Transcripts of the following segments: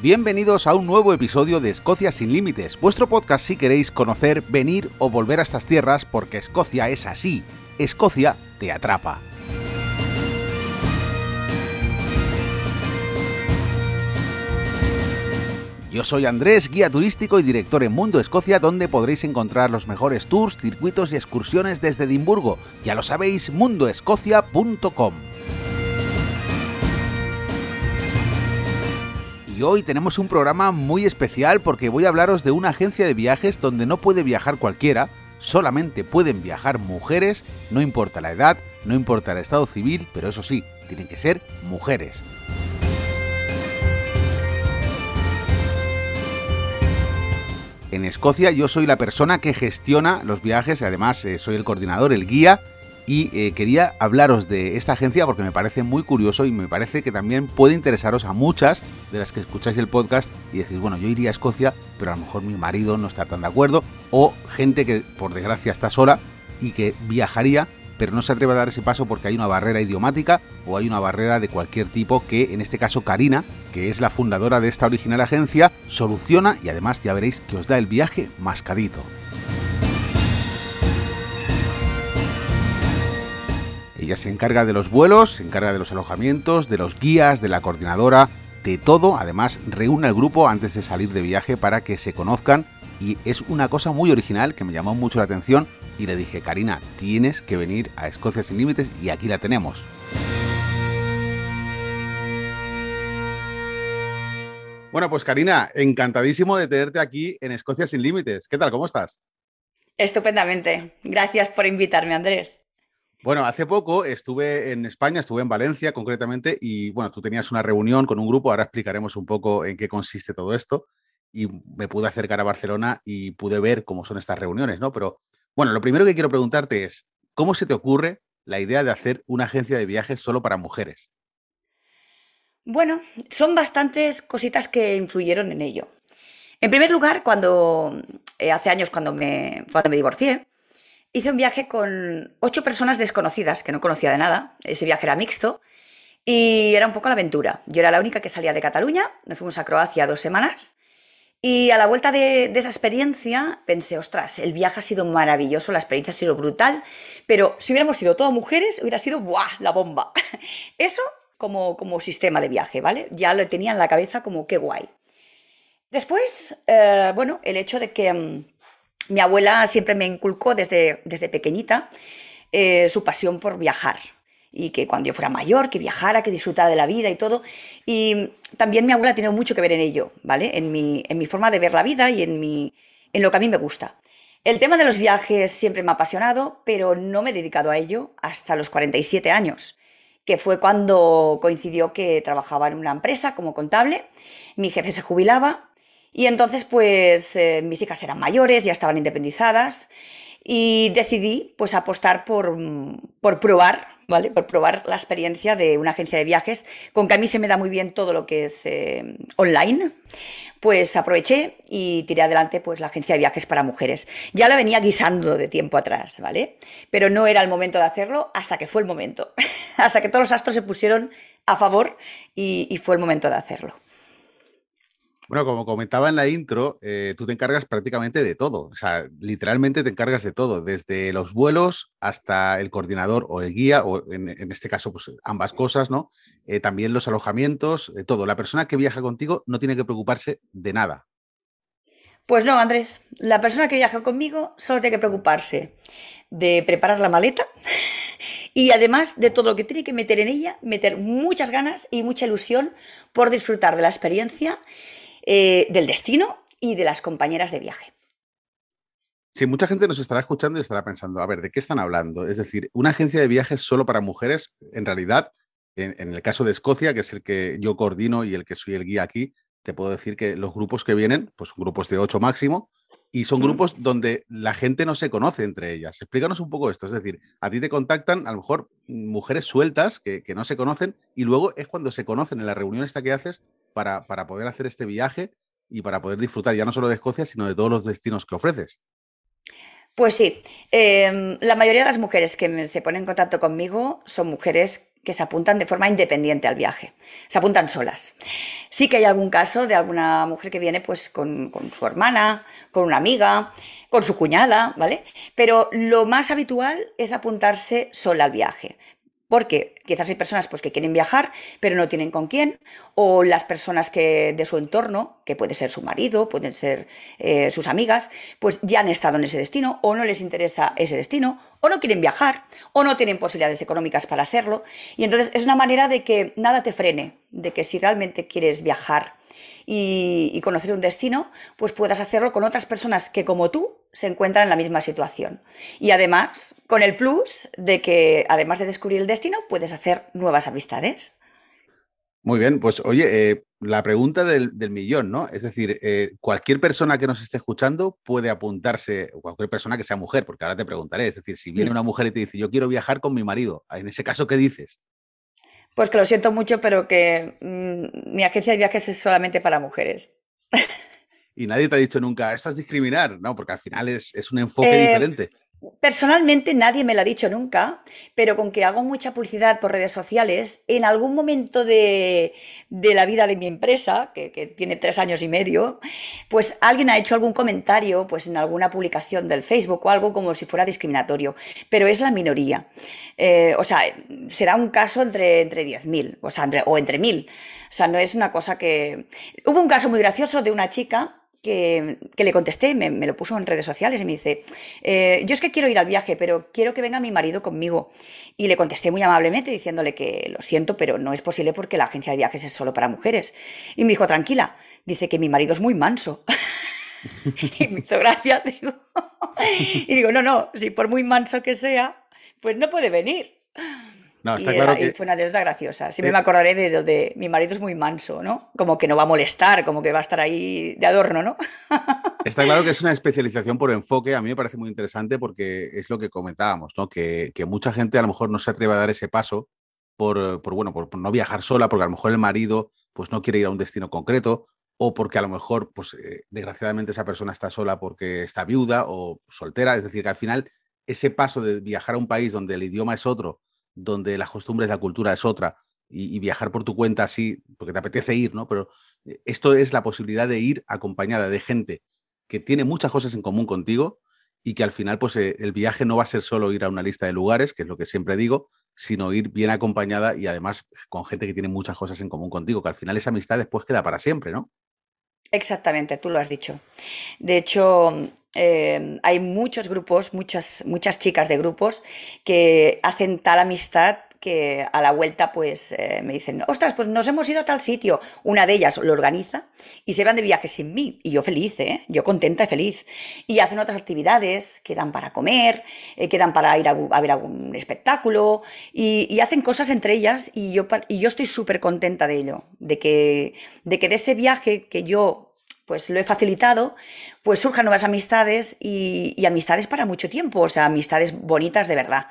Bienvenidos a un nuevo episodio de Escocia sin Límites, vuestro podcast si queréis conocer, venir o volver a estas tierras porque Escocia es así. Escocia te atrapa. Yo soy Andrés, guía turístico y director en Mundo Escocia, donde podréis encontrar los mejores tours, circuitos y excursiones desde Edimburgo. Ya lo sabéis, mundoescocia.com. Y hoy tenemos un programa muy especial porque voy a hablaros de una agencia de viajes donde no puede viajar cualquiera, solamente pueden viajar mujeres, no importa la edad, no importa el estado civil, pero eso sí, tienen que ser mujeres. En Escocia yo soy la persona que gestiona los viajes y además eh, soy el coordinador, el guía y eh, quería hablaros de esta agencia porque me parece muy curioso y me parece que también puede interesaros a muchas de las que escucháis el podcast y decís, bueno, yo iría a Escocia, pero a lo mejor mi marido no está tan de acuerdo, o gente que por desgracia está sola y que viajaría, pero no se atreve a dar ese paso porque hay una barrera idiomática o hay una barrera de cualquier tipo que en este caso Karina, que es la fundadora de esta original agencia, soluciona y además ya veréis que os da el viaje mascadito. Ella se encarga de los vuelos, se encarga de los alojamientos, de los guías, de la coordinadora, de todo. Además, reúne al grupo antes de salir de viaje para que se conozcan. Y es una cosa muy original que me llamó mucho la atención. Y le dije, Karina, tienes que venir a Escocia sin Límites y aquí la tenemos. Bueno, pues Karina, encantadísimo de tenerte aquí en Escocia sin Límites. ¿Qué tal? ¿Cómo estás? Estupendamente. Gracias por invitarme, Andrés. Bueno, hace poco estuve en España, estuve en Valencia concretamente, y bueno, tú tenías una reunión con un grupo, ahora explicaremos un poco en qué consiste todo esto, y me pude acercar a Barcelona y pude ver cómo son estas reuniones, ¿no? Pero bueno, lo primero que quiero preguntarte es, ¿cómo se te ocurre la idea de hacer una agencia de viajes solo para mujeres? Bueno, son bastantes cositas que influyeron en ello. En primer lugar, cuando eh, hace años cuando me, cuando me divorcié, hice un viaje con ocho personas desconocidas que no conocía de nada. Ese viaje era mixto y era un poco la aventura. Yo era la única que salía de Cataluña, nos fuimos a Croacia dos semanas y a la vuelta de, esa experiencia pensé, ostras, el viaje ha sido maravilloso, la experiencia ha sido brutal, pero si hubiéramos sido todas mujeres, hubiera sido ¡buah! la bomba. Eso como, como sistema de viaje, ¿vale? Ya lo tenía en la cabeza como qué guay. Después, eh, bueno, el hecho de que mm, mi abuela siempre me inculcó desde, desde pequeñita eh, su pasión por viajar y que cuando yo fuera mayor, que viajara, que disfrutara de la vida y todo. Y también mi abuela ha tenido mucho que ver en ello, ¿vale? En mi, en mi forma de ver la vida y en, mi, en lo que a mí me gusta. El tema de los viajes siempre me ha apasionado, pero no me he dedicado a ello hasta los 47 años, que fue cuando coincidió que trabajaba en una empresa como contable, mi jefe se jubilaba y entonces, pues eh, mis hijas eran mayores, ya estaban independizadas y decidí pues apostar por, por probar, ¿vale? Por probar la experiencia de una agencia de viajes, con que a mí se me da muy bien todo lo que es eh, online. Pues aproveché y tiré adelante pues la agencia de viajes para mujeres. Ya la venía guisando de tiempo atrás, ¿vale? Pero no era el momento de hacerlo hasta que fue el momento. hasta que todos los astros se pusieron a favor y fue el momento de hacerlo. Bueno, como comentaba en la intro, eh, tú te encargas prácticamente de todo, o sea, literalmente te encargas de todo, desde los vuelos hasta el coordinador o el guía, o en, este caso, pues ambas cosas, ¿no? Eh, también los alojamientos, de todo. La persona que viaja contigo no tiene que preocuparse de nada. Pues no, Andrés, la persona que viaja conmigo solo tiene que preocuparse de preparar la maleta y además de todo lo que tiene que meter en ella, meter muchas ganas y mucha ilusión por disfrutar de la experiencia eh, del destino y de las compañeras de viaje. Sí, mucha gente nos estará escuchando y estará pensando, a ver, ¿de qué están hablando? Es decir, una agencia de viajes solo para mujeres, en realidad, en, el caso de Escocia, que es el que yo coordino y el que soy el guía aquí, te puedo decir que los grupos que vienen, pues son grupos de ocho máximo, y son grupos donde la gente no se conoce entre ellas. Explícanos un poco esto, es decir, a ti te contactan a lo mejor mujeres sueltas que, que no se conocen y luego es cuando se conocen en la reunión esta que haces para, poder hacer este viaje y para poder disfrutar ya no solo de Escocia, sino de todos los destinos que ofreces. Pues sí, em, la mayoría de las mujeres que se ponen en contacto conmigo son mujeres que se apuntan de forma independiente al viaje, se apuntan solas. Sí que hay algún caso de alguna mujer que viene pues con, con, su hermana, con una amiga, con su cuñada, ¿vale? Pero lo más habitual es apuntarse sola al viaje. Porque quizás hay personas pues, que quieren viajar, pero no tienen con quién, o las personas que de su entorno, que puede ser su marido, pueden ser eh, sus amigas, pues ya han estado en ese destino, o no les interesa ese destino, o no quieren viajar, o no tienen posibilidades económicas para hacerlo. Y entonces es una manera de que nada te frene, de que si realmente quieres viajar y, conocer un destino, pues puedas hacerlo con otras personas que como tú se encuentran en la misma situación. Y además, con el plus de que, además de descubrir el destino, puedes hacer nuevas amistades. Muy bien, pues oye, eh, la pregunta del, millón, ¿no? Es decir, eh, cualquier persona que nos esté escuchando puede apuntarse, o cualquier persona que sea mujer, porque ahora te preguntaré, es decir, si viene una mujer y te dice, yo quiero viajar con mi marido, en ese caso, ¿qué dices? Pues que lo siento mucho, pero que mm, mi agencia de viajes es solamente para mujeres. Y nadie te ha dicho nunca, esto es discriminar, ¿no? Porque al final es, un enfoque eh, diferente. Personalmente nadie me lo ha dicho nunca, pero con que hago mucha publicidad por redes sociales, en algún momento de, la vida de mi empresa, que, tiene tres años y medio, pues alguien ha hecho algún comentario pues en alguna publicación del Facebook o algo como si fuera discriminatorio, pero es la minoría. Eh, o sea, será un caso entre, entre 10.000 o, sea, o entre 1.000. O sea, no es una cosa que... Hubo un caso muy gracioso de una chica que, le contesté, me, lo puso en redes sociales y me dice, eh, yo es que quiero ir al viaje, pero quiero que venga mi marido conmigo. Y le contesté muy amablemente diciéndole que lo siento, pero no es posible porque la agencia de viajes es solo para mujeres. Y me dijo, tranquila, dice que mi marido es muy manso. y me hizo gracia, digo. y digo, no, no, si por muy manso que sea, pues no puede venir. No, está claro que... fue una anécdota graciosa. Siempre me acordaré de lo de mi marido es muy manso, ¿no? Como que no va a molestar, como que va a estar ahí de adorno, ¿no? Está claro que es una especialización por enfoque. A mí me parece muy interesante porque es lo que comentábamos, ¿no? Que, mucha gente a lo mejor no se atreve a dar ese paso por, bueno, por, no viajar sola, porque a lo mejor el marido pues no quiere ir a un destino concreto o porque a lo mejor, pues eh, desgraciadamente esa persona está sola porque está viuda o soltera. Es decir, que al final ese paso de viajar a un país donde el idioma es otro, donde las costumbres, la cultura es otra, y, viajar por tu cuenta así, porque te apetece ir, ¿no? Pero eh, esto es la posibilidad de ir acompañada de gente que tiene muchas cosas en común contigo y que al final, pues eh, el viaje no va a ser solo ir a una lista de lugares, que es lo que siempre digo, sino ir bien acompañada y además con gente que tiene muchas cosas en común contigo, que al final esa amistad después queda para siempre, ¿no? Exactamente, tú lo has dicho. De hecho, eh, hay muchos grupos, muchas, muchas chicas de grupos que hacen tal amistad que a la vuelta pues eh, me dicen, ostras, pues nos hemos ido a tal sitio. Una de ellas lo organiza y se van de viaje sin mí. Y yo feliz, ¿eh? yo contenta y feliz. Y hacen otras actividades, quedan para comer, eh, quedan para ir a, ver algún espectáculo y, hacen cosas entre ellas y yo, y yo estoy súper contenta de ello, de que, de que de ese viaje que yo pues lo he facilitado, pues surjan nuevas amistades y, amistades para mucho tiempo, o sea, amistades bonitas de verdad.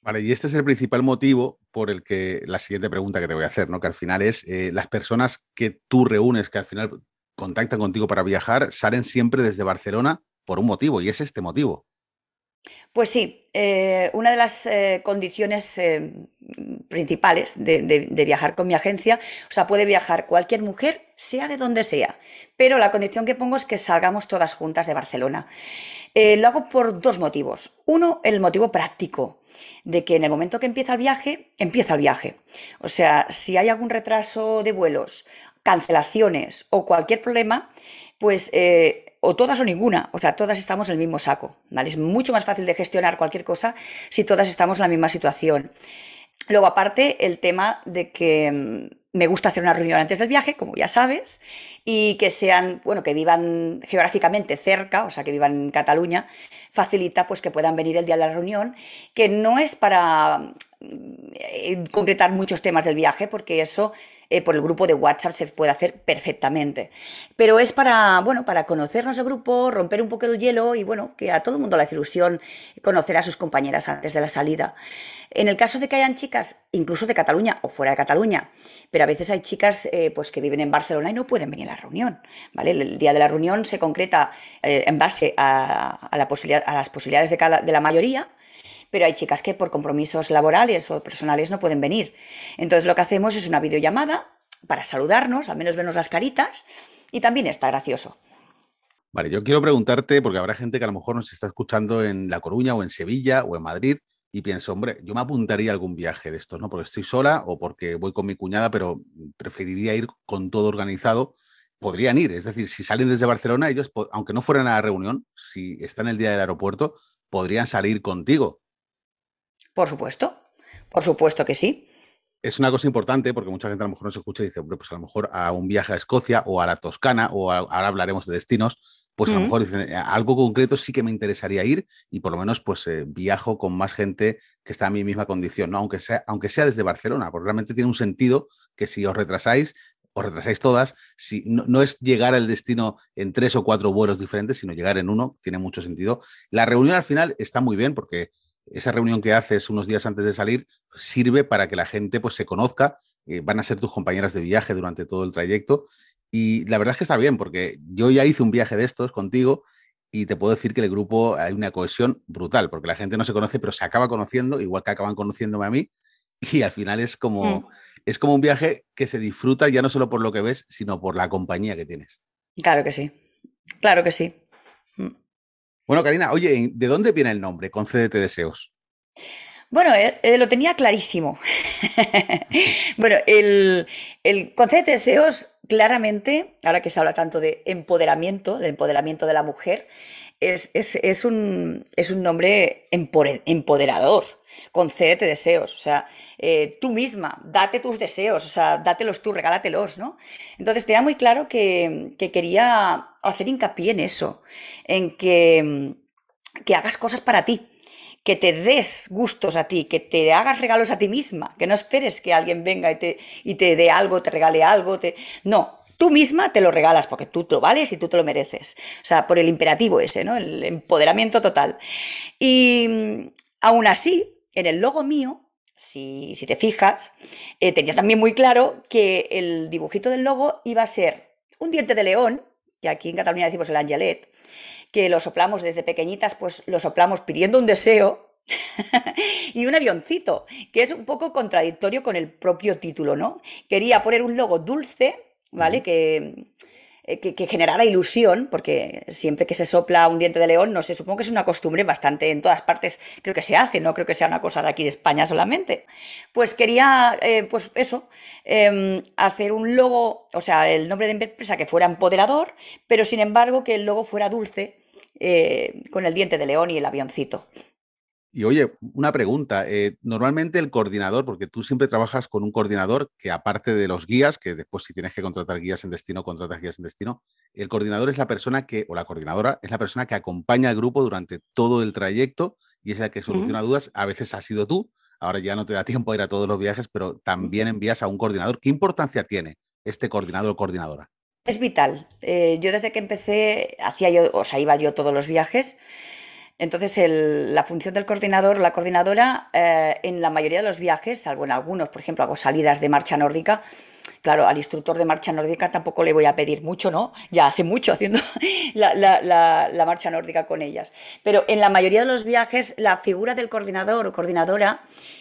Vale, y este es el principal motivo por el que la siguiente pregunta que te voy a hacer, ¿no? Que al final es eh, las personas que tú reúnes, que al final contactan contigo para viajar, salen siempre desde Barcelona por un motivo, y es este motivo. Pues sí, eh, una de las eh, condiciones principales de, viajar con mi agencia, o sea, puede viajar cualquier mujer, sea de donde sea, pero la condición que pongo es que salgamos todas juntas de Barcelona. Eh, lo hago por dos motivos. Uno, el motivo práctico, de que en el momento que empieza el viaje, empieza el viaje. O sea, si hay algún retraso de vuelos, cancelaciones o cualquier problema, pues eh, o todas o ninguna, o sea, todas estamos en el mismo saco. ¿vale? Es mucho más fácil de gestionar cualquier cosa si todas estamos en la misma situación. Luego, aparte, el tema de que mm, me gusta hacer una reunión antes del viaje, como ya sabes, y que sean, bueno, que vivan geográficamente cerca, o sea, que vivan en Cataluña, facilita pues que puedan venir el día de la reunión, que no es para eh, concretar muchos temas del viaje, porque eso eh, por el grupo de WhatsApp se puede hacer perfectamente. Pero es para, bueno, para conocernos el grupo, romper un poco el hielo y bueno, que a todo el mundo le hace ilusión conocer a sus compañeras antes de la salida. En el caso de que hayan chicas, incluso de Cataluña o fuera de Cataluña, pero a veces hay chicas eh, pues que viven en Barcelona y no pueden venir a la reunión. ¿vale? El día de la reunión se concreta en base a, a las posibilidades de, cada, de la mayoría pero hay chicas que por compromisos laborales o personales no pueden venir. Entonces lo que hacemos es una videollamada para saludarnos, al menos vernos las caritas, y también está gracioso. Vale, yo quiero preguntarte, porque habrá gente que a lo mejor nos está escuchando en La Coruña o en Sevilla o en Madrid y pienso, hombre, yo me apuntaría a algún viaje de estos, ¿no? Porque estoy sola o porque voy con mi cuñada, pero preferiría ir con todo organizado. Podrían ir, es decir, si salen desde Barcelona, ellos, aunque no fueran a la reunión, si están el día del aeropuerto, podrían salir contigo. Por supuesto, por supuesto que sí. Es una cosa importante porque mucha gente a lo mejor no se escucha y dice, hombre, pues a lo mejor a un viaje a Escocia o a la Toscana o ahora hablaremos de destinos, pues a lo mejor dicen, eh, algo concreto sí que me interesaría ir y por lo menos pues eh, viajo con más gente que está en mi misma condición, ¿no? Aunque sea, aunque sea desde Barcelona, porque realmente tiene un sentido que si os retrasáis, os retrasáis todas, si no, es llegar al destino en tres o cuatro vuelos diferentes, sino llegar en uno, tiene mucho sentido. La reunión al final está muy bien porque esa reunión que haces unos días antes de salir sirve para que la gente pues se conozca, eh, van a ser tus compañeras de viaje durante todo el trayecto y la verdad es que está bien, porque yo ya hice un viaje de estos contigo y te puedo decir que el grupo hay una cohesión brutal, porque la gente no se conoce, pero se acaba conociendo, igual que acaban conociéndome a mí, y al final es como, es como un viaje que se disfruta ya no solo por lo que ves, sino por la compañía que tienes. Claro que sí, claro que sí. Bueno, Karina, oye, ¿de dónde viene el nombre? Concédete deseos. Bueno, eh, eh, lo tenía clarísimo. bueno, el, el deseos, claramente, ahora que se habla tanto de empoderamiento, del empoderamiento de la mujer, es, un, es un, nombre empoderador. Concédete deseos, o sea, eh, tú misma, date tus deseos, o sea, dátelos tú, regálatelos, ¿no? Entonces tenía muy claro que, que quería hacer hincapié en eso, en que, que hagas cosas para ti, que te des gustos a ti, que te hagas regalos a ti misma, que no esperes que alguien venga y te, y te dé algo, te regale algo. Te... No, tú misma te lo regalas porque tú te lo vales y tú te lo mereces. O sea, por el imperativo ese, ¿no? El empoderamiento total. Y mm, aún así, en el logo mío, si, si te fijas, eh, tenía también muy claro que el dibujito del logo iba a ser un diente de león, que aquí en Cataluña decimos el angelet, que lo soplamos desde pequeñitas, pues lo soplamos pidiendo un deseo y un avioncito, que es un poco contradictorio con el propio título, ¿no? Quería poner un logo dulce, ¿vale? Que eh, que, generara ilusión, porque siempre que se sopla un diente de león, no sé, supongo que es una costumbre bastante en todas partes, creo que se hace, no creo que sea una cosa de aquí de España solamente. Pues quería, eh, pues eso, em, hacer un logo, o sea, el nombre de empresa que fuera empoderador, pero sin embargo que el logo fuera dulce, eh, con el diente de león y el avioncito. Y oye, una pregunta. Eh, normalmente el coordinador, porque tú siempre trabajas con un coordinador que aparte de los guías, que después si tienes que contratar guías en destino, contratas guías en destino, el coordinador es la persona que, o la coordinadora, es la persona que acompaña al grupo durante todo el trayecto y es la que soluciona dudas. A veces ha sido tú, ahora ya no te da tiempo a ir a todos los viajes, pero también envías a un coordinador. ¿Qué importancia tiene este coordinador o coordinadora? Es vital. Eh, yo desde que empecé, hacía yo, o sea, iba yo todos los viajes. Entonces, la función del coordinador, la coordinadora, eh, en la mayoría de los viajes, salvo en algunos, por ejemplo, hago salidas de marcha nórdica, claro, al instructor de marcha nórdica tampoco le voy a pedir mucho, ¿no? Ya hace mucho haciendo la, la, marcha nórdica con ellas. Pero en la mayoría de los viajes, la figura del coordinador o coordinadora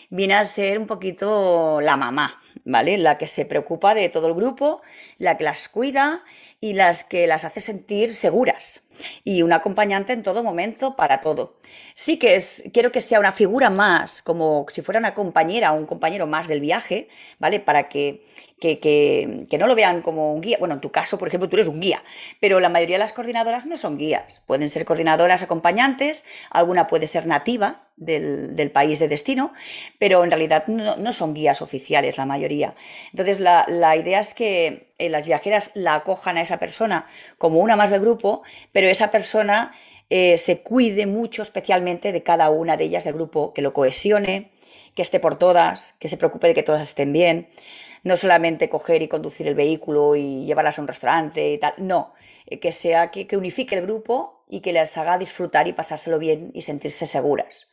viene a ser un poquito la mamá, ¿vale? La que se preocupa de todo el grupo, la que las cuida y las que las hace sentir seguras y un acompañante en todo momento para todo. Sí que es, quiero que sea una figura más, como si fuera una compañera o un compañero más del viaje, ¿vale? Para que, que, que, no lo vean como un guía. Bueno, en tu caso, por ejemplo, tú eres un guía, pero la mayoría de las coordinadoras no son guías. Pueden ser coordinadoras acompañantes, alguna puede ser nativa del, país de destino, pero en realidad no, son guías oficiales la mayoría. Entonces, la, la idea es que eh, las viajeras la acojan a esa persona como una más del grupo, pero esa persona eh, se cuide mucho especialmente de cada una de ellas del grupo, que lo cohesione, que esté por todas, que se preocupe de que todas estén bien. No solamente coger y conducir el vehículo y llevarlas a un restaurante y tal, no, eh, que sea que, que unifique el grupo y que les haga disfrutar y pasárselo bien y sentirse seguras.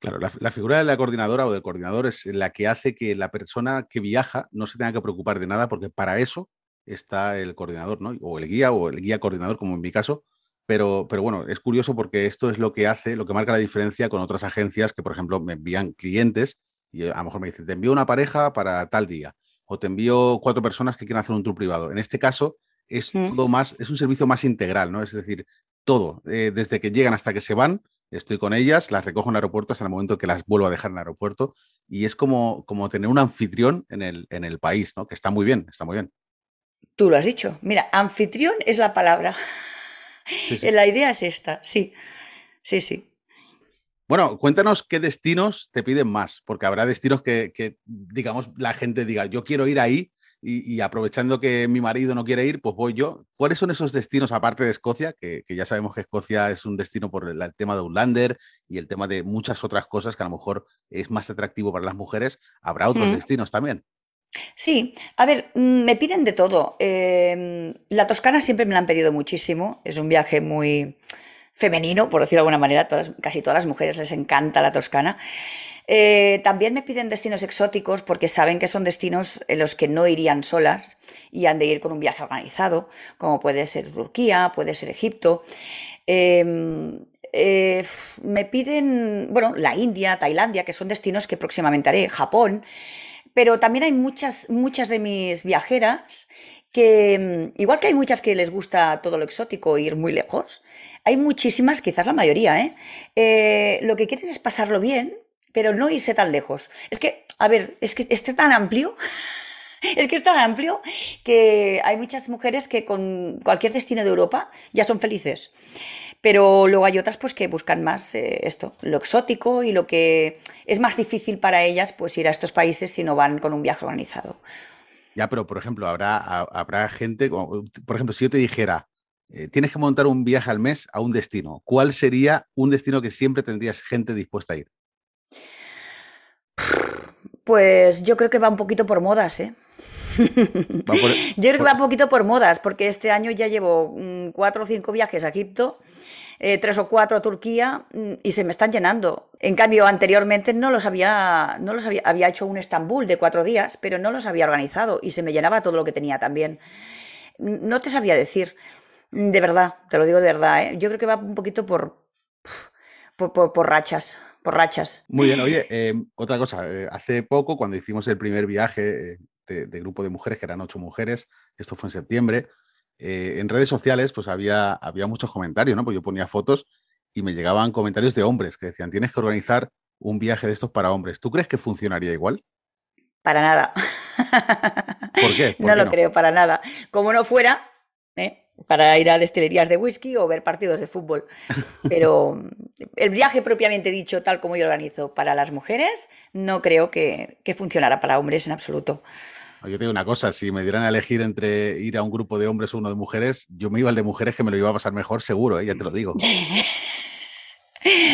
Claro, la, figura de la coordinadora o del coordinador es la que hace que la persona que viaja no se tenga que preocupar de nada, porque para eso está el coordinador, ¿no? O el guía o el guía coordinador, como en mi caso, Pero, pero bueno, es curioso porque esto es lo que hace, lo que marca la diferencia con otras agencias que, por ejemplo, me envían clientes y a lo mejor me dicen, te envío una pareja para tal día o te envío cuatro personas que quieren hacer un tour privado. En este caso es mm. todo más, es un servicio más integral, ¿no? Es decir, todo, eh, desde que llegan hasta que se van, estoy con ellas, las recojo en el aeropuerto hasta el momento que las vuelvo a dejar en el aeropuerto y es como, como tener un anfitrión en el, en el país, ¿no? Que está muy bien, está muy bien. Tú lo has dicho. Mira, anfitrión es la palabra. La idea es esta, sí. Sí, sí. Bueno, cuéntanos qué destinos te piden más, porque habrá destinos que, digamos, la gente diga, yo quiero ir ahí y, aprovechando que mi marido no quiere ir, pues voy yo. ¿Cuáles son esos destinos, aparte de Escocia, que, ya sabemos que Escocia es un destino por el, tema de Outlander y el tema de muchas otras cosas que a lo mejor es más atractivo para las mujeres? ¿Habrá otros mm. destinos también? Sí, a ver, mm, me piden de todo. Em, la Toscana siempre me la han pedido muchísimo. Es un viaje muy femenino, por decirlo de alguna manera, todas, casi todas las mujeres les encanta la Toscana. Eh, también me piden destinos exóticos porque saben que son destinos en los que no irían solas y han de ir con un viaje organizado, como puede ser Turquía, puede ser Egipto. Em, eh, me piden, bueno, la India, Tailandia, que son destinos que próximamente haré, Japón, pero también hay muchas, muchas de mis viajeras que, igual que hay muchas que les gusta todo lo exótico, ir muy lejos, hay muchísimas, quizás la mayoría, ¿eh? ¿eh? lo que quieren es pasarlo bien, pero no irse tan lejos. Es que, a ver, es que esté tan amplio. Es que es tan amplio que hay muchas mujeres que con cualquier destino de Europa ya son felices. Pero luego hay otras pues que buscan más eh, esto, lo exótico y lo que es más difícil para ellas pues ir a estos países si no van con un viaje organizado. Ya, pero por ejemplo, habrá, habrá gente, por ejemplo, si yo te dijera, eh, tienes que montar un viaje al mes a un destino. ¿Cuál sería un destino que siempre tendrías gente dispuesta a ir? Pues yo creo que va un poquito por modas, ¿eh? yo creo que va un poquito por modas, porque este año ya llevo mm, cuatro o cinco viajes a Egipto, eh, tres o cuatro a Turquía mm, y se me están llenando. En cambio, anteriormente no los había, no los había, había hecho un Estambul de cuatro días, pero no los había organizado y se me llenaba todo lo que tenía también. No te sabría decir. De verdad, te lo digo de verdad, ¿eh? yo creo que va un poquito por, por, rachas, por rachas. Muy bien, oye, em, otra cosa, eh, hace poco cuando hicimos el primer viaje de, grupo de mujeres, que eran ocho mujeres, esto fue en septiembre, eh, en redes sociales pues había, había muchos comentarios, ¿no? Pues yo ponía fotos y me llegaban comentarios de hombres que decían, tienes que organizar un viaje de estos para hombres. ¿Tú crees que funcionaría igual? Para nada. ¿Por qué? no lo creo, para nada. Como no fuera, ¿eh? Para ir a destilerías de whisky o ver partidos de fútbol. Pero el viaje propiamente dicho, tal como yo lo organizo para las mujeres, no creo que, que funcionara para hombres en absoluto. Yo te digo una cosa, si me dieran a elegir entre ir a un grupo de hombres o uno de mujeres, yo me iba al de mujeres que me lo iba a pasar mejor, seguro, ¿eh? ya te lo digo.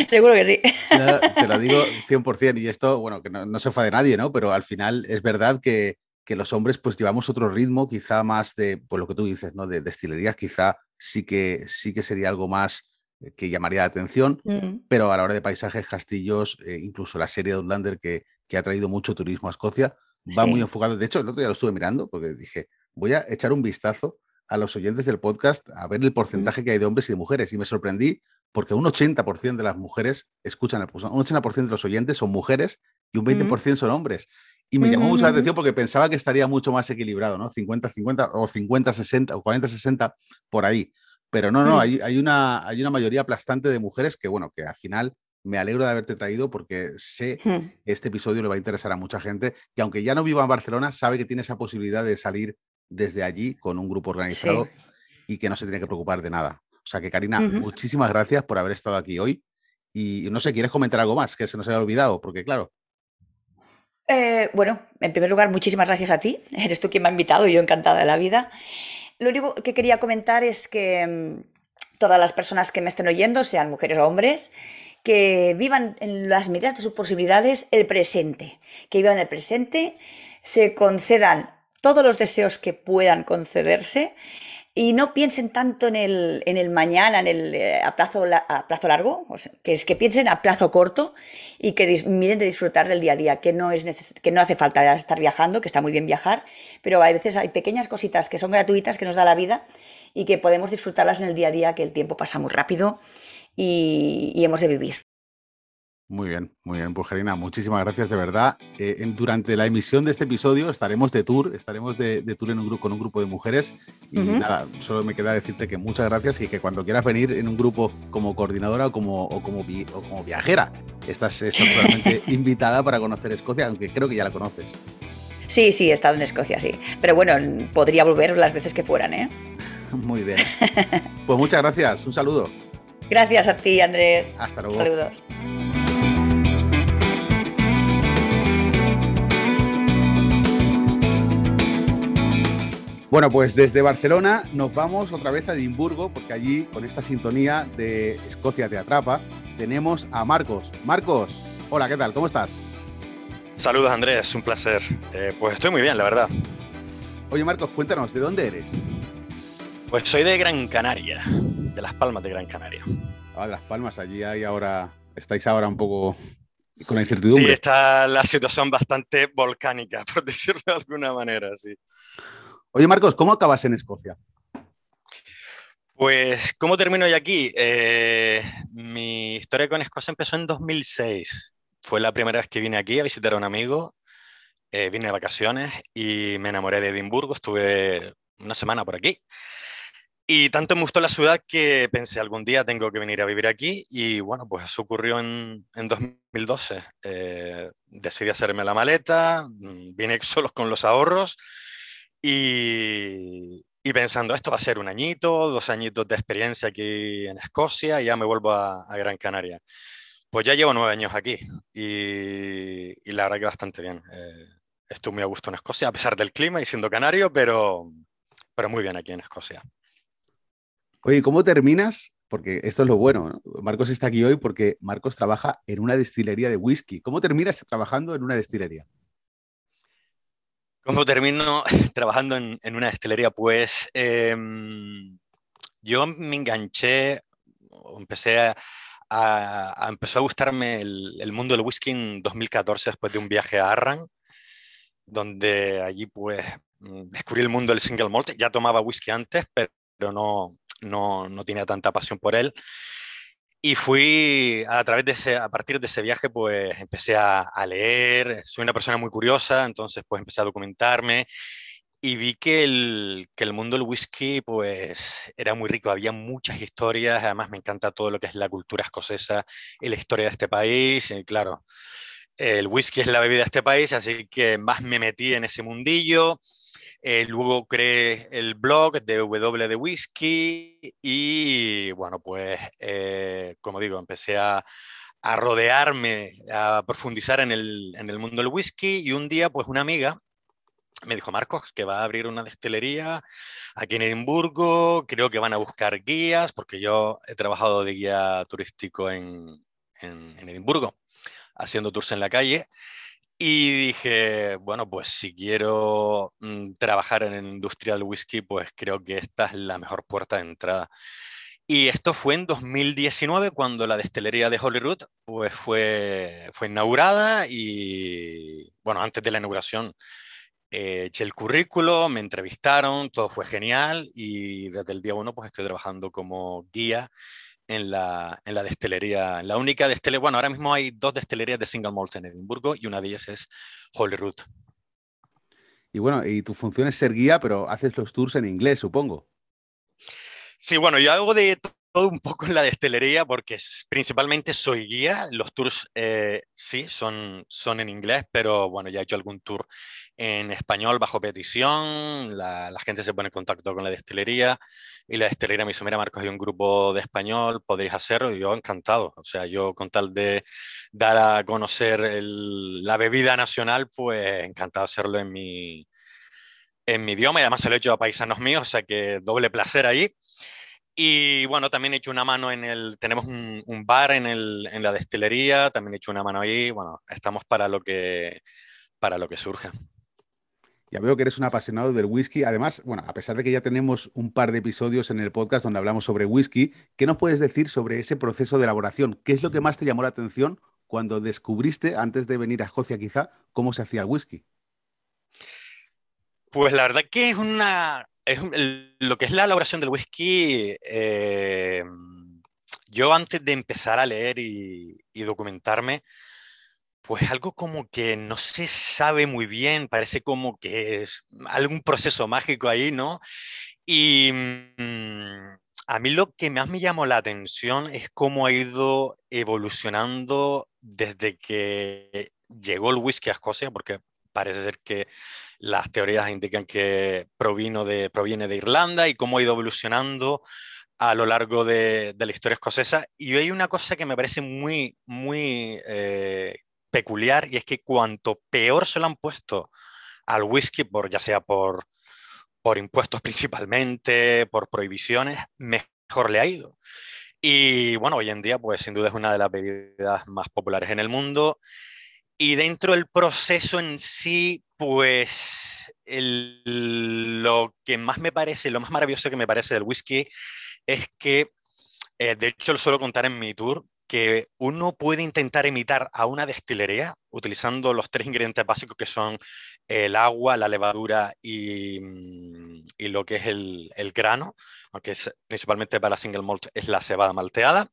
Seguro que sí. te lo digo 100%. Y esto, bueno, que no, no se fue de nadie, ¿no? Pero al final es verdad que, que los hombres pues llevamos otro ritmo, quizá más de, por lo que tú dices, ¿no? De destilerías, quizá sí que, sí que sería algo más eh, que llamaría la atención, mm. pero a la hora de paisajes, castillos, eh, incluso la serie de Outlander que, que, ha traído mucho turismo a Escocia, va muy enfocado. De hecho, el otro día lo estuve mirando porque dije, voy a echar un vistazo a los oyentes del podcast a ver el mm. porcentaje que hay de hombres y de mujeres. Y me sorprendí porque un 80% de las mujeres escuchan el un 80% de los oyentes son mujeres y un 20% mm. son hombres. Y me llamó mucho la atención porque pensaba que estaría mucho más equilibrado, ¿no? 50-50 o 50-60 o 40-60 por ahí. Pero no, no, mm. hay, hay, una, hay una mayoría aplastante de mujeres que, bueno, que al final me alegro de haberte traído porque sé que este episodio le va a interesar a mucha gente que aunque ya no viva en Barcelona, sabe que tiene esa posibilidad de salir desde allí con un grupo organizado y que no se tiene que preocupar de nada. O sea que, Karina, muchísimas gracias por haber estado aquí hoy. Y no sé, ¿quieres comentar algo más que se nos haya olvidado? Porque, claro, eh, bueno, en primer lugar, muchísimas gracias a ti. Eres tú quien me ha invitado y yo encantada de la vida. Lo único que quería comentar es que mm, todas las personas que me estén oyendo, sean mujeres o hombres, que vivan en las medidas de sus posibilidades el presente, que vivan el presente, se concedan todos los deseos que puedan concederse y no piensen tanto en el, en el mañana, en el, eh, a, plazo, a plazo largo, que es que piensen a plazo corto y que miren de disfrutar del día a día, que no, es que no hace falta estar viajando, que está muy bien viajar, pero a veces hay pequeñas cositas que son gratuitas que nos da la vida y que podemos disfrutarlas en el día a día, que el tiempo pasa muy rápido y, hemos de vivir. Muy bien, muy bien, pues muchísimas gracias de verdad. Eh, durante la emisión de este episodio estaremos de tour, estaremos de, tour en un grupo, con un grupo de mujeres y nada, solo me queda decirte que muchas gracias y que cuando quieras venir en un grupo como coordinadora o como, o como, como viajera, estás, estás invitada para conocer Escocia, aunque creo que ya la conoces. Sí, sí, he estado en Escocia, sí. Pero bueno, podría volver las veces que fueran, ¿eh? Muy bien. Pues muchas gracias, un saludo. Gracias a ti, Andrés. Hasta luego. Saludos. Bueno, pues desde Barcelona nos vamos otra vez a Edimburgo, porque allí, con esta sintonía de Escocia te atrapa, tenemos a Marcos. Marcos, hola, ¿qué tal? ¿Cómo estás? Saludos, Andrés, un placer. Eh, pues estoy muy bien, la verdad. Oye, Marcos, cuéntanos, ¿de dónde eres? Pues soy de Gran Canaria, de Las Palmas de Gran Canaria. Ah, de Las Palmas, allí hay ahora, estáis ahora un poco con la incertidumbre. Sí, está la situación bastante volcánica, por decirlo de alguna manera, sí. Oye, Marcos, ¿cómo acabas en Escocia? Pues, ¿cómo termino yo aquí? Eh, mi historia con Escocia empezó en 2006. Fue la primera vez que vine aquí a visitar a un amigo. Eh, vine de vacaciones y me enamoré de Edimburgo. Estuve una semana por aquí. Y tanto me gustó la ciudad que pensé algún día tengo que venir a vivir aquí y bueno, pues eso ocurrió en, en 2012. Eh, decidí hacerme la maleta, mm, vine solo con los ahorros y, pensando, esto va a ser un añito, dos añitos de experiencia aquí en Escocia y ya me vuelvo a, Gran Canaria. Pues ya llevo nueve años aquí y, la verdad que bastante bien. Eh, estuve muy a gusto en Escocia, a pesar del clima y siendo canario, pero, pero muy bien aquí en Escocia. Oye, ¿cómo terminas? Porque esto es lo bueno. Marcos está aquí hoy porque Marcos trabaja en una destilería de whisky. ¿Cómo terminas trabajando en una destilería? ¿Cómo termino trabajando en, una destilería? Pues em, yo me enganché, empecé a, a, empezó a gustarme el, el, mundo del whisky en 2014 después de un viaje a Arran, donde allí pues descubrí el mundo del single malt. Ya tomaba whisky antes, pero no, no, no tenía tanta pasión por él. Y fui a través de ese, a partir de ese viaje, pues empecé a, a, leer. Soy una persona muy curiosa, entonces pues empecé a documentarme y vi que el, que el mundo del whisky pues era muy rico, había muchas historias, además me encanta todo lo que es la cultura escocesa y la historia de este país, y claro, el whisky es la bebida de este país, así que más me metí en ese mundillo. Eh, luego creé el blog de W de Whisky y bueno, pues eh, como digo, empecé a, rodearme, a profundizar en el, en el mundo del whisky y un día pues una amiga me dijo Marcos que va a abrir una destilería aquí en Edimburgo, creo que van a buscar guías, porque yo he trabajado de guía turístico en, en, Edimburgo, haciendo tours en la calle, y dije, bueno, pues si quiero mm, trabajar en el industria del whisky, pues creo que esta es la mejor puerta de entrada. Y esto fue en 2019 cuando la destilería de Holyrood pues fue, fue inaugurada y bueno, antes de la inauguración eh, eché el currículo, me entrevistaron, todo fue genial y desde el día uno pues estoy trabajando como guía en la, en la destilería, la única destilería, bueno, ahora mismo hay dos destilerías de single malt en Edimburgo y una de ellas es Holyrood. Y bueno, y tu función es ser guía, pero haces los tours en inglés, supongo. Sí, bueno, yo hago de un poco en la destilería porque principalmente soy guía. Los tours eh, sí son, son en inglés, pero bueno, ya he hecho algún tour en español bajo petición. La, gente se pone en contacto con la destilería y la destilería me dice, mira Marcos, hay un grupo de español, podrías hacerlo. Y yo encantado. O sea, yo con tal de dar a conocer la bebida nacional, pues encantado de hacerlo en mi, en mi idioma y además se lo he hecho a paisanos míos, o sea que doble placer ahí. Y bueno, también he hecho una mano en el, tenemos un, bar en, el, en, la destilería, también he hecho una mano ahí, bueno, estamos para lo que, para lo que surja. Ya veo que eres un apasionado del whisky. Además, bueno, a pesar de que ya tenemos un par de episodios en el podcast donde hablamos sobre whisky, ¿qué nos puedes decir sobre ese proceso de elaboración? ¿Qué es lo que más te llamó la atención cuando descubriste, antes de venir a Escocia quizá, cómo se hacía el whisky? Pues la verdad que es una, lo que es la elaboración del whisky, eh, yo antes de empezar a leer y, documentarme, pues algo como que no se sabe muy bien, parece como que es algún proceso mágico ahí, ¿no? Y mm, a mí lo que más me llamó la atención es cómo ha ido evolucionando desde que llegó el whisky a Escocia, porque parece ser que las teorías indican que provino de, proviene de Irlanda y cómo ha ido evolucionando a lo largo de, la historia escocesa. Y hay una cosa que me parece muy, muy eh, peculiar y es que cuanto peor se lo han puesto al whisky, por, ya sea por, por impuestos principalmente, por prohibiciones, mejor le ha ido. Y bueno, hoy en día, pues sin duda es una de las bebidas más populares en el mundo. Y dentro del proceso en sí, pues lo que más me parece, lo más maravilloso que me parece del whisky es que, eh, de hecho lo suelo contar en mi tour, que uno puede intentar imitar a una destilería utilizando los tres ingredientes básicos que son el agua, la levadura y, mm, lo que es el, grano, aunque es principalmente para single malt es la cebada malteada.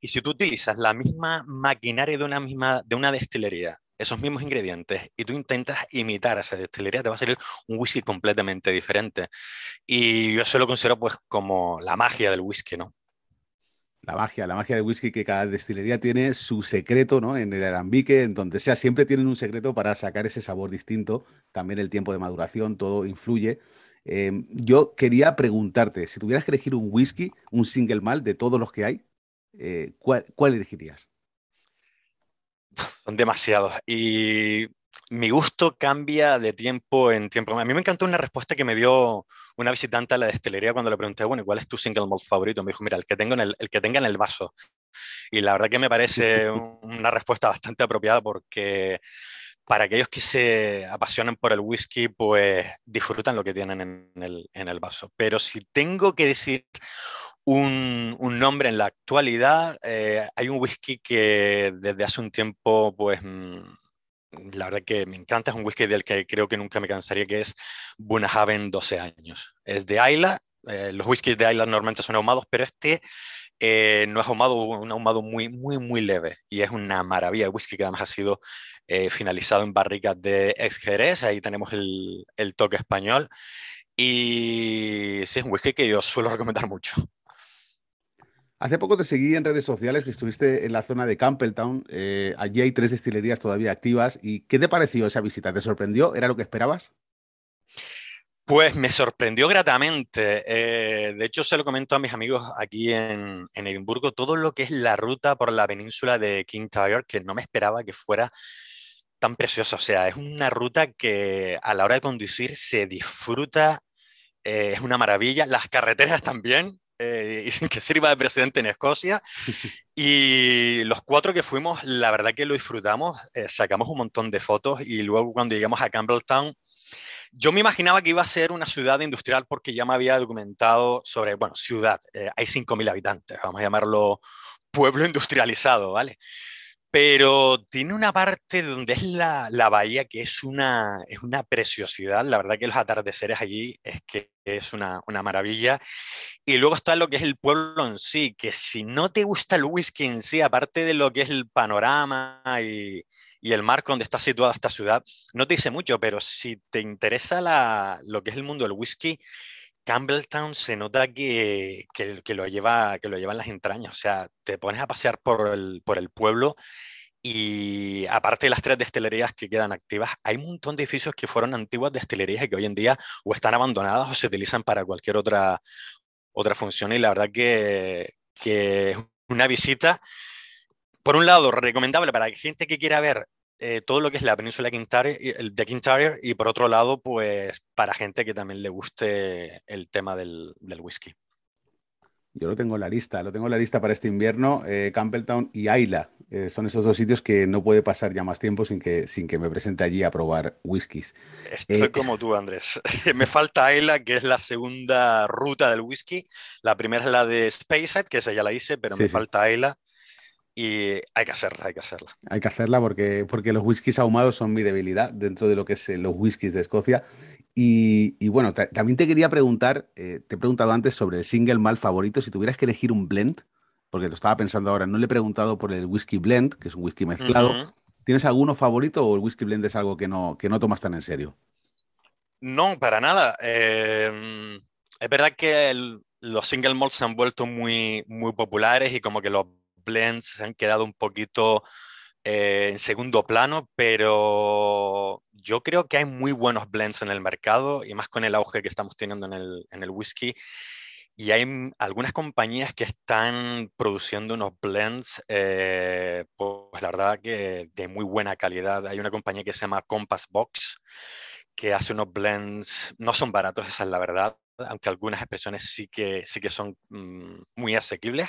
Y si tú utilizas la misma maquinaria de una, misma, de una destilería esos mismos ingredientes y tú intentas imitar a esa destilería, te va a salir un whisky completamente diferente. Y yo eso lo considero pues como la magia del whisky, ¿no? La magia, la magia del whisky que cada destilería tiene su secreto, ¿no? En el alambique, en donde sea, siempre tienen un secreto para sacar ese sabor distinto. También el tiempo de maduración, todo influye. Em, yo quería preguntarte, si tuvieras que elegir un whisky, un single malt de todos los que hay, eh, ¿cuál elegirías? Son demasiados. Y mi gusto cambia de tiempo en tiempo. A mí me encantó una respuesta que me dio una visitante a la destilería cuando le pregunté, bueno, ¿cuál es tu single malt favorito? Me dijo, mira, el que, tengo en el, el que tenga en el vaso. Y la verdad que me parece una respuesta bastante apropiada porque para aquellos que se apasionan por el whisky, pues disfrutan lo que tienen en el, en el vaso. Pero si tengo que decir un, nombre en la actualidad. Eh, hay un whisky que desde hace un tiempo, pues, mm, la verdad que me encanta, es un whisky del que creo que nunca me cansaría, que es Bunahaven 12 años. Es de Isla, eh, los whiskies de Isla normalmente son ahumados, pero este eh, no es ahumado, un ahumado muy, muy, muy leve y es una maravilla. El whisky que además ha sido finalizado en barricas de ex Jerez, ahí tenemos el, el toque español. Y sí, es un whisky que yo suelo recomendar mucho. Hace poco te seguí en redes sociales que estuviste en la zona de Campbelltown. Eh, allí hay tres destilerías todavía activas. ¿Y qué te pareció esa visita? ¿Te sorprendió? ¿Era lo que esperabas? Pues me sorprendió gratamente. Eh, de hecho, se lo comento a mis amigos aquí en, Edimburgo, todo lo que es la ruta por la península de King Tire, que no me esperaba que fuera tan preciosa. O sea, es una ruta que a la hora de conducir se disfruta, eh, es una maravilla. Las carreteras también, eh, y que sirva de presidente en Escocia. Y los cuatro que fuimos, la verdad que lo disfrutamos, eh, sacamos un montón de fotos y luego cuando llegamos a Campbelltown, yo me imaginaba que iba a ser una ciudad industrial porque ya me había documentado sobre, bueno, ciudad, eh, hay 5.000 habitantes, vamos a llamarlo pueblo industrializado, ¿vale? pero tiene una parte donde es la, la, bahía que es una, es una preciosidad. La verdad que los atardeceres allí es que es una, una, maravilla. Y luego está lo que es el pueblo en sí, que si no te gusta el whisky en sí, aparte de lo que es el panorama y, y el marco donde está situada esta ciudad, no te dice mucho, pero si te interesa la, lo que es el mundo del whisky, Campbelltown se nota que, que, lo lleva, que lo lleva en las entrañas. O sea, te pones a pasear por el, por el pueblo y aparte de las tres destilerías que quedan activas, hay un montón de edificios que fueron antiguas destilerías y que hoy en día o están abandonadas o se utilizan para cualquier otra, otra función. Y la verdad que, que es una visita, por un lado, recomendable para gente que quiera ver eh, todo lo que es la península de Kintyre y por otro lado, pues para gente que también le guste el tema del, whisky. Yo lo tengo en la lista, lo tengo en la lista para este invierno, eh, Campbelltown y Ayla. Eh, son esos dos sitios que no puede pasar ya más tiempo sin que, sin que me presente allí a probar whiskies. Estoy como tú, Andrés. me falta Ayla, que es la segunda ruta del whisky. La primera es la de Speyside, que esa ya la hice, pero me falta Ayla y hay que hacerla, hay que hacerla. Hay que hacerla porque, porque los whiskies ahumados son mi debilidad dentro de lo que es eh, los whiskies de Escocia. Y, bueno, también te quería preguntar, eh, te he preguntado antes sobre el single mal favorito, si tuvieras que elegir un blend, porque lo estaba pensando ahora, no le he preguntado por el whisky blend, que es un whisky mezclado. ¿Tienes alguno favorito o el whisky blend es algo que no, que no tomas tan en serio? No, para nada. Em, es verdad que los single malts se han vuelto muy, muy populares y como que los blends se han quedado un poquito eh, en segundo plano, pero yo creo que hay muy buenos blends en el mercado y más con el auge que estamos teniendo en el, en el whisky. Y hay algunas compañías que están produciendo unos blends, eh, pues la verdad que de muy buena calidad. Hay una compañía que se llama Compass Box, que hace unos blends, no son baratos, esa es la verdad, aunque algunas expresiones sí que, sí que son mm, muy asequibles.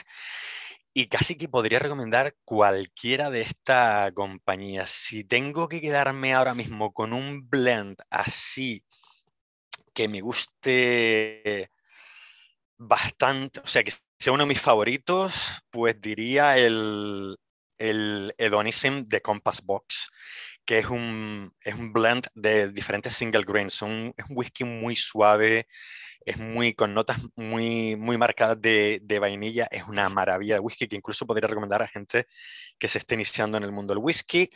Y casi que podría recomendar cualquiera de esta compañía. Si tengo que quedarme ahora mismo con un blend así que me guste bastante, o sea, que sea uno de mis favoritos, pues diría el, el Hedonism de Compass Box, que es un, es un blend de diferentes single grains. es un whisky muy suave, es muy con notas muy, muy marcadas de, de, vainilla, es una maravilla de whisky que incluso podría recomendar a gente que se esté iniciando en el mundo del whisky.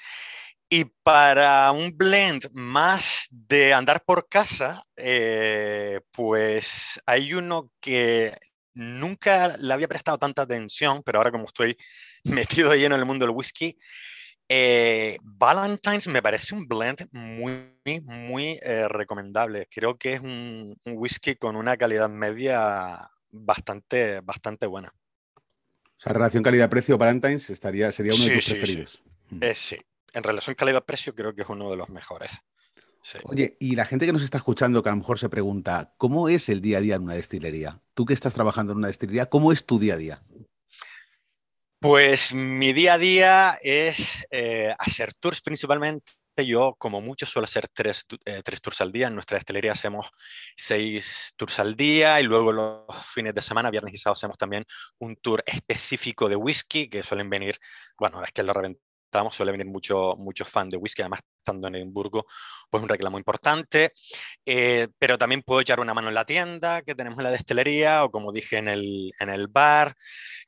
Y para un blend más de andar por casa, eh, pues hay uno que nunca le había prestado tanta atención, pero ahora como estoy metido lleno en el mundo del whisky, eh, Valentine's me parece un blend muy, muy eh, recomendable. Creo que es un, whisky con una calidad media bastante, bastante buena. O sea, relación calidad-precio, Valentine's estaría, sería uno de tus preferidos. Sí. Mm. Eh, sí, en relación calidad-precio creo que es uno de los mejores. Oye, y la gente que nos está escuchando que a lo mejor se pregunta, ¿cómo es el día a día en una destilería? Tú que estás trabajando en una destilería, ¿cómo es tu día a día? Pues mi día a día es eh, hacer tours principalmente. Yo, como mucho, suelo hacer tres, eh, tres, tours al día. En nuestra destilería hacemos seis tours al día y luego los fines de semana, viernes y sábado, hacemos también un tour específico de whisky que suelen venir, bueno, es que lo suele venir muchos mucho fan de whisky, además estando en Edimburgo, pues un reclamo importante. Eh, pero también puedo echar una mano en la tienda que tenemos en la destilería o como dije en el, en el bar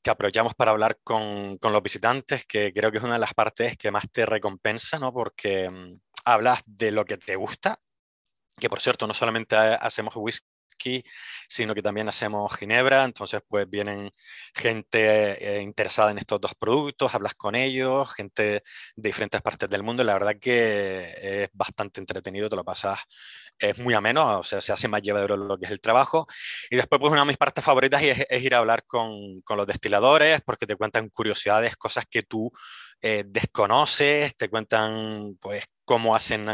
que aprovechamos para hablar con, con, los visitantes, que creo que es una de las partes que más te recompensa, ¿no? Porque mm, hablas de lo que te gusta, que por cierto, no solamente hacemos whisky, sino que también hacemos ginebra, entonces pues vienen gente eh, interesada en estos dos productos, hablas con ellos, gente de diferentes partes del mundo, y la verdad que es bastante entretenido, te lo pasas, es muy ameno, o sea, se hace más llevadero lo que es el trabajo, y después pues una de mis partes favoritas es, es ir a hablar con, con los destiladores, porque te cuentan curiosidades, cosas que tú eh, desconoces, te cuentan pues cómo hacen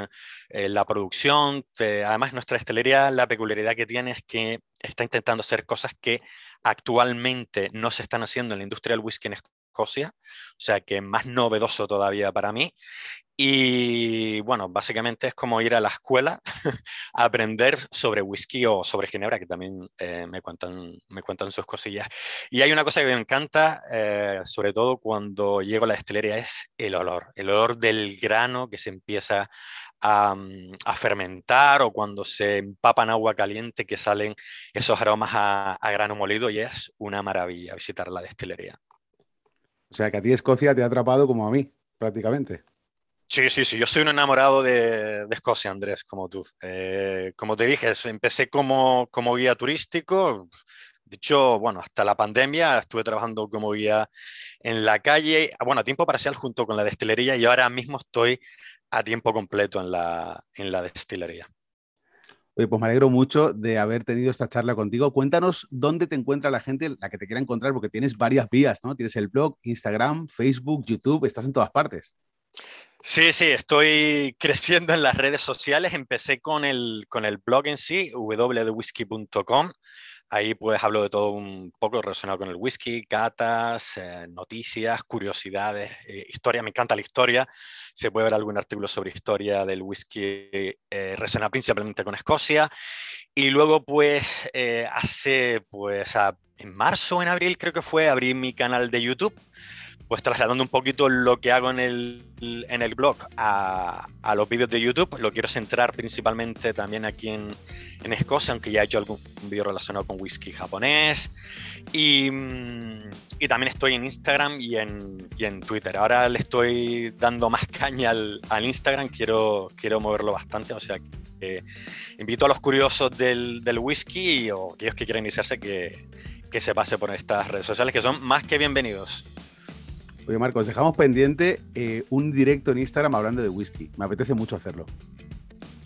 eh, la producción. además, nuestra destilería, la peculiaridad que tiene es que está intentando hacer cosas que actualmente no se están haciendo en la industria del whisky en Escocia, o sea que más novedoso todavía para mí. Y bueno, básicamente es como ir a la escuela a aprender sobre whisky o sobre ginebra, que también eh, me, cuentan, me cuentan sus cosillas. Y hay una cosa que me encanta, eh, sobre todo cuando llego a la destilería, es el olor. El olor del grano que se empieza a, mm, fermentar o cuando se empapa en agua caliente que salen esos aromas a grano molido y es una maravilla visitar la destilería. O sea que a ti Escocia te ha atrapado como a mí, prácticamente. Sí, sí, sí, yo soy un enamorado de, Escocia, Andrés, como tú. Eh, como te dije, empecé como, como guía turístico. De hecho, bueno, hasta la pandemia estuve trabajando como guía en la calle, bueno, a tiempo parcial junto con la destilería y ahora mismo estoy a tiempo completo en la, en la destilería. Oye, pues me alegro mucho de haber tenido esta charla contigo. Cuéntanos dónde te encuentra la gente, la que te quiera encontrar, porque tienes varias vías, ¿no? Tienes el blog, Instagram, Facebook, YouTube, estás en todas partes. Sí, sí, estoy creciendo en las redes sociales. Empecé con el, con el blog en sí, www.whisky.com. Ahí pues hablo de todo un poco relacionado con el whisky, catas, eh, noticias, curiosidades, eh, historia. Me encanta la historia. Se puede ver algún artículo sobre historia del whisky eh, relacionado principalmente con Escocia. Y luego pues hace pues en marzo en abril creo que fue, abrí mi canal de YouTube pues trasladando un poquito lo que hago en el, en el blog a, a, los vídeos de YouTube, lo quiero centrar principalmente también aquí en, en, Escocia, aunque ya he hecho algún vídeo relacionado con whisky japonés. Y, y también estoy en Instagram y en, y en, Twitter. Ahora le estoy dando más caña al, al, Instagram, quiero, quiero moverlo bastante, o sea que invito a los curiosos del, del whisky o aquellos que quieran iniciarse que, que se pase por estas redes sociales, que son más que bienvenidos. Oye, Marcos, dejamos pendiente eh, un directo en Instagram hablando de whisky. Me apetece mucho hacerlo.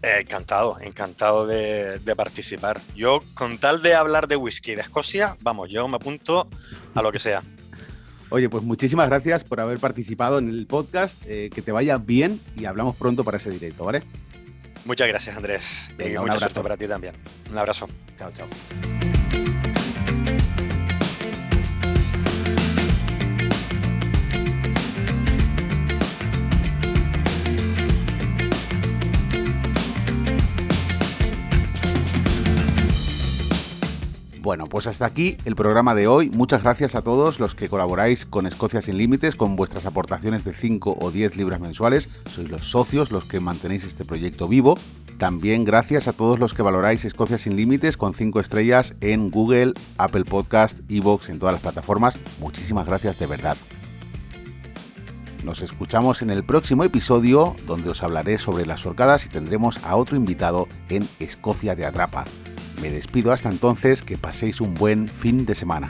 Eh, encantado, encantado de, de, participar. Yo, con tal de hablar de whisky de Escocia, vamos, yo me apunto a lo que sea. Oye, pues muchísimas gracias por haber participado en el podcast. Eh, que te vaya bien y hablamos pronto para ese directo, ¿vale? Muchas gracias, Andrés. Venga, y un mucha abrazo. suerte para ti también. Un abrazo. Chao, chao. Bueno, pues hasta aquí el programa de hoy. Muchas gracias a todos los que colaboráis con Escocia sin Límites, con vuestras aportaciones de 5 o 10 libras mensuales. Sois los socios los que mantenéis este proyecto vivo. También gracias a todos los que valoráis Escocia sin Límites con 5 estrellas en Google, Apple Podcast, Evox, en todas las plataformas. Muchísimas gracias de verdad. Nos escuchamos en el próximo episodio donde os hablaré sobre las horcadas y tendremos a otro invitado en Escocia de Atrapa. Me despido hasta entonces, que paséis un buen fin de semana.